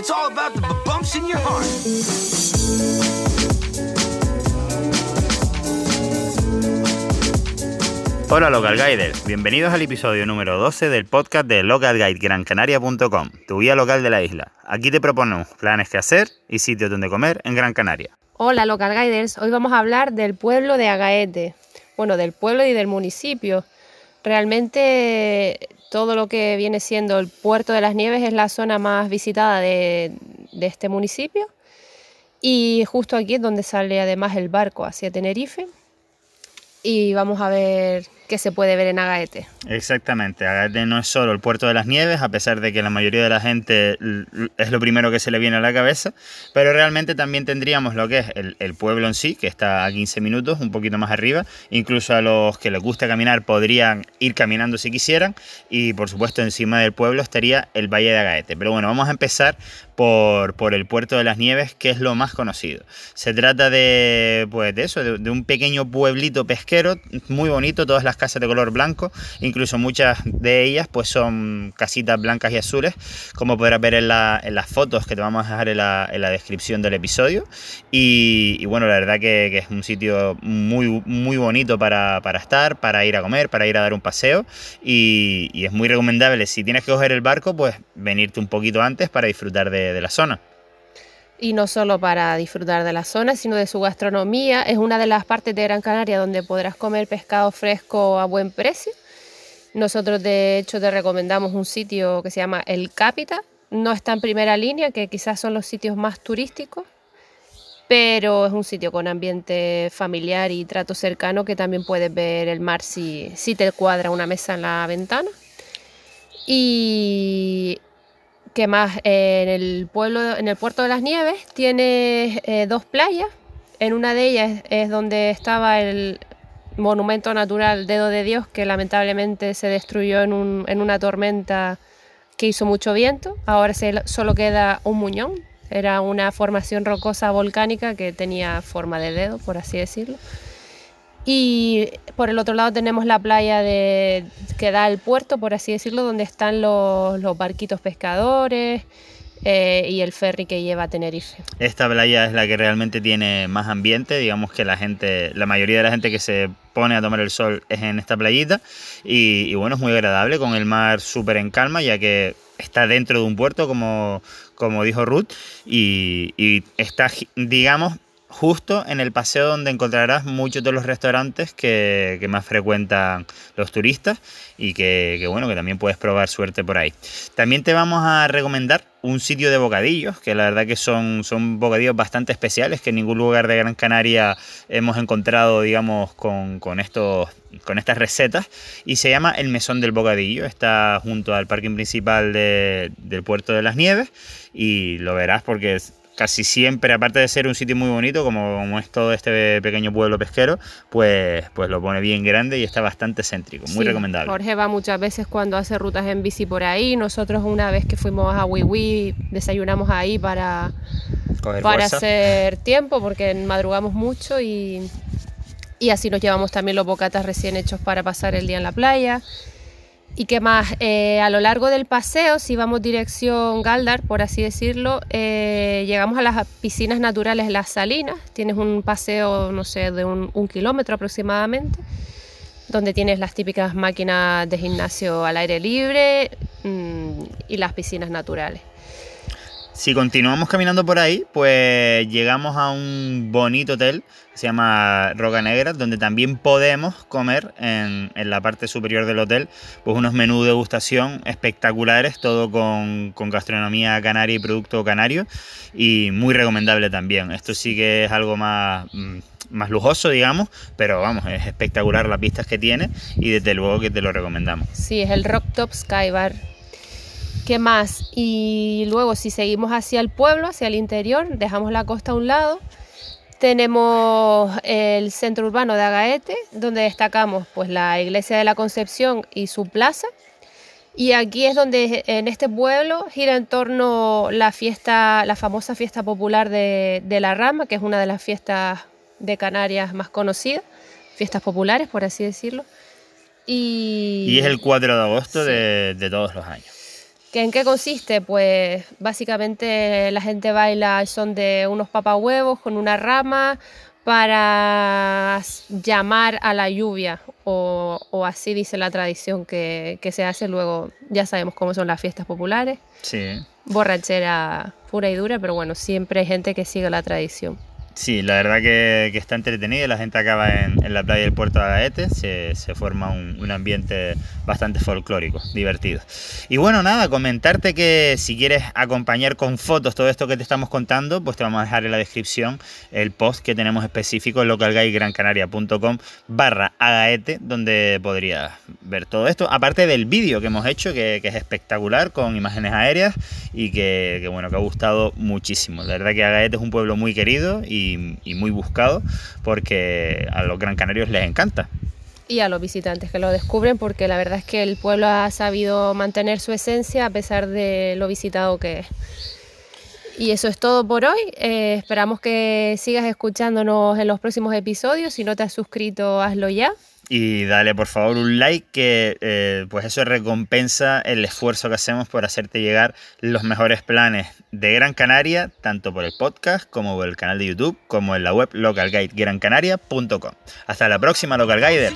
It's all about the bumps in your heart. Hola Local Guiders, bienvenidos al episodio número 12 del podcast de localguidegrancanaria.com, tu guía local de la isla. Aquí te proponemos planes que hacer y sitios donde comer en Gran Canaria. Hola Local Guiders, hoy vamos a hablar del pueblo de Agaete, bueno, del pueblo y del municipio. Realmente todo lo que viene siendo el puerto de las nieves es la zona más visitada de, este municipio. Y justo aquí es donde sale además el barco hacia Tenerife. Y vamos a ver qué se puede ver en Agaete. Exactamente, Agaete no es solo el puerto de las nieves, a pesar de que la mayoría de la gente es lo primero que se le viene a la cabeza, pero realmente también tendríamos lo que es el, el, pueblo en sí, que está a 15 minutos, un poquito más arriba, incluso a los que les gusta caminar podrían ir caminando si quisieran, y por supuesto encima del pueblo estaría el Valle de Agaete. Pero bueno, vamos a empezar por, el puerto de las nieves, que es lo más conocido. Se trata de, pues, de eso, de, un pequeño pueblito pesquero, muy bonito, todas las casas de color blanco, incluso muchas de ellas pues son casitas blancas y azules, como podrás ver en, la, en las fotos que te vamos a dejar en la, en la descripción del episodio. Y, bueno, la verdad que, es un sitio muy, muy bonito para, para, estar, para ir a comer, para ir a dar un paseo y, es muy recomendable si tienes que coger el barco, pues venirte un poquito antes para disfrutar de, de la zona y no solo para disfrutar de la zona, sino de su gastronomía. Es una de las partes de Gran Canaria donde podrás comer pescado fresco a buen precio. Nosotros de hecho te recomendamos un sitio que se llama El Cápita. No está en primera línea, que quizás son los sitios más turísticos, pero es un sitio con ambiente familiar y trato cercano que también puedes ver el mar si, si te cuadra una mesa en la ventana. Y ¿Qué más? En el pueblo, en el puerto de las Nieves, tiene eh, dos playas. En una de ellas es donde estaba el monumento natural Dedo de Dios, que lamentablemente se destruyó en, un, en una tormenta que hizo mucho viento. Ahora solo queda un muñón. Era una formación rocosa volcánica que tenía forma de dedo, por así decirlo. Y por el otro lado tenemos la playa de, que da al puerto, por así decirlo, donde están los, barquitos pescadores eh, y el ferry que lleva a Tenerife. Esta playa es la que realmente tiene más ambiente, digamos que la gente, la mayoría de la gente que se pone a tomar el sol es en esta playita y, bueno, es muy agradable con el mar súper en calma ya que está dentro de un puerto como, como dijo Ruth y está, digamos, justo en el paseo donde encontrarás muchos de los restaurantes que, más frecuentan los turistas y que, bueno, que también puedes probar suerte por ahí. También te vamos a recomendar un sitio de bocadillos, que la verdad que son, son bocadillos bastante especiales, que en ningún lugar de Gran Canaria hemos encontrado, digamos, con, con, estos, con estas recetas, y se llama El Mesón del Bocadillo, está junto al parking principal de, del Puerto de las Nieves, y lo verás porque casi siempre, aparte de ser un sitio muy bonito, como, como, es todo este pequeño pueblo pesquero, pues, pues lo pone bien grande y está bastante céntrico, muy sí, recomendable. Jorge va muchas veces cuando hace rutas en bici por ahí. Nosotros una vez que fuimos a Wiwi desayunamos ahí para, Coger para fuerza. hacer tiempo porque madrugamos mucho y, y así nos llevamos también los bocatas recién hechos para pasar el día en la playa. ¿Y qué más? Eh, a lo largo del paseo, si vamos dirección Galdar, por así decirlo, eh, llegamos a las piscinas naturales Las Salinas. Tienes un paseo, no sé, de un, kilómetro aproximadamente, donde tienes las típicas máquinas de gimnasio al aire libre mmm, y las piscinas naturales. Si continuamos caminando por ahí, pues llegamos a un bonito hotel que se llama Roca Negra, donde también podemos comer en, la parte superior del hotel, pues unos menús de degustación espectaculares, todo con, gastronomía canaria y producto canario, y muy recomendable también. Esto sí que es algo más más lujoso, digamos, pero vamos, es espectacular las vistas que tiene y desde luego que te lo recomendamos. Sí, es el Rock Top Sky Bar. ¿Qué más? Y luego si seguimos hacia el pueblo, hacia el interior, dejamos la costa a un lado, tenemos el centro urbano de Agaete, donde destacamos pues la iglesia de la Concepción y su plaza. Y aquí es donde en este pueblo gira en torno la fiesta, la famosa fiesta popular de, de la Rama, que es una de las fiestas de Canarias más conocidas, fiestas populares, por así decirlo. Y, y es el 4 de agosto sí. de, de, todos los años. ¿Que ¿En qué consiste? Pues básicamente la gente baila son de unos papahuevos con una rama para llamar a la lluvia o, o así dice la tradición que, que, se hace luego, ya sabemos cómo son las fiestas populares. Sí. Borrachera pura y dura, pero bueno, siempre hay gente que sigue la tradición. Sí, la verdad que, está entretenido. La gente acaba en, la playa del puerto de Agaete. Se, forma un, ambiente bastante folclórico, divertido. Y bueno, nada, comentarte que si quieres acompañar con fotos todo esto que te estamos contando, pues te vamos a dejar en la descripción el post que tenemos específico en localguidegrancanaria.com barra donde podrías ver todo esto. Aparte del vídeo que hemos hecho, que, es espectacular, con imágenes aéreas y que, que, bueno, que ha gustado muchísimo. La verdad que Agaete es un pueblo muy querido y muy buscado porque a los gran canarios les encanta. Y a los visitantes que lo descubren porque la verdad es que el pueblo ha sabido mantener su esencia a pesar de lo visitado que es. Y eso es todo por hoy. Eh, esperamos que sigas escuchándonos en los próximos episodios. Si no te has suscrito, hazlo ya y dale por favor un like que eh, pues eso recompensa el esfuerzo que hacemos por hacerte llegar los mejores planes de Gran Canaria, tanto por el podcast como por el canal de YouTube, como en la web localguidegrancanaria.com. Hasta la próxima, Local Guider.